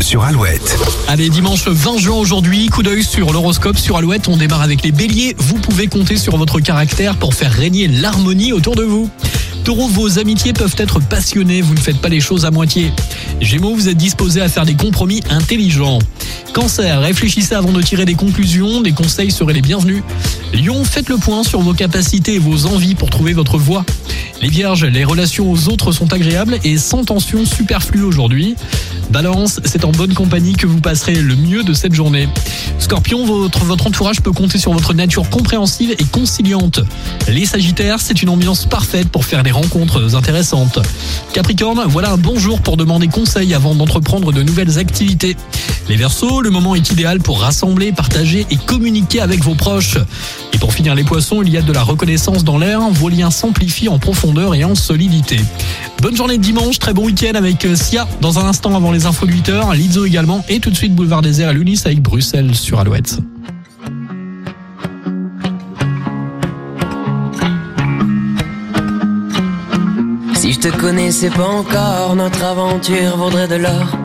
sur Alouette. Allez, dimanche 20 juin aujourd'hui, coup d'œil sur l'horoscope sur Alouette. On démarre avec les béliers. Vous pouvez compter sur votre caractère pour faire régner l'harmonie autour de vous. Taureau, vos amitiés peuvent être passionnées, vous ne faites pas les choses à moitié. Gémeaux, vous êtes disposé à faire des compromis intelligents. Cancer, réfléchissez avant de tirer des conclusions, des conseils seraient les bienvenus. Lion, faites le point sur vos capacités et vos envies pour trouver votre voie. Les vierges, les relations aux autres sont agréables et sans tension superflue aujourd'hui. Balance, c'est en bonne compagnie que vous passerez le mieux de cette journée. Scorpion, votre, entourage peut compter sur votre nature compréhensive et conciliante. Les Sagittaires, c'est une ambiance parfaite pour faire des rencontres intéressantes. Capricorne, voilà un bon jour pour demander conseil avant d'entreprendre de nouvelles activités. Les Verseaux, le moment est idéal pour rassembler, partager et communiquer avec vos proches. Et pour finir les Poissons, il y a de la reconnaissance dans l'air, vos liens s'amplifient en profondeur et en solidité. Bonne journée de dimanche, très bon week-end avec euh, Sia dans un instant avant les infos de 8h, Lizzo également et tout de suite Boulevard des Airs à l'Unis avec Bruxelles sur Alouette. Si je te connaissais pas encore, notre aventure vaudrait de l'or.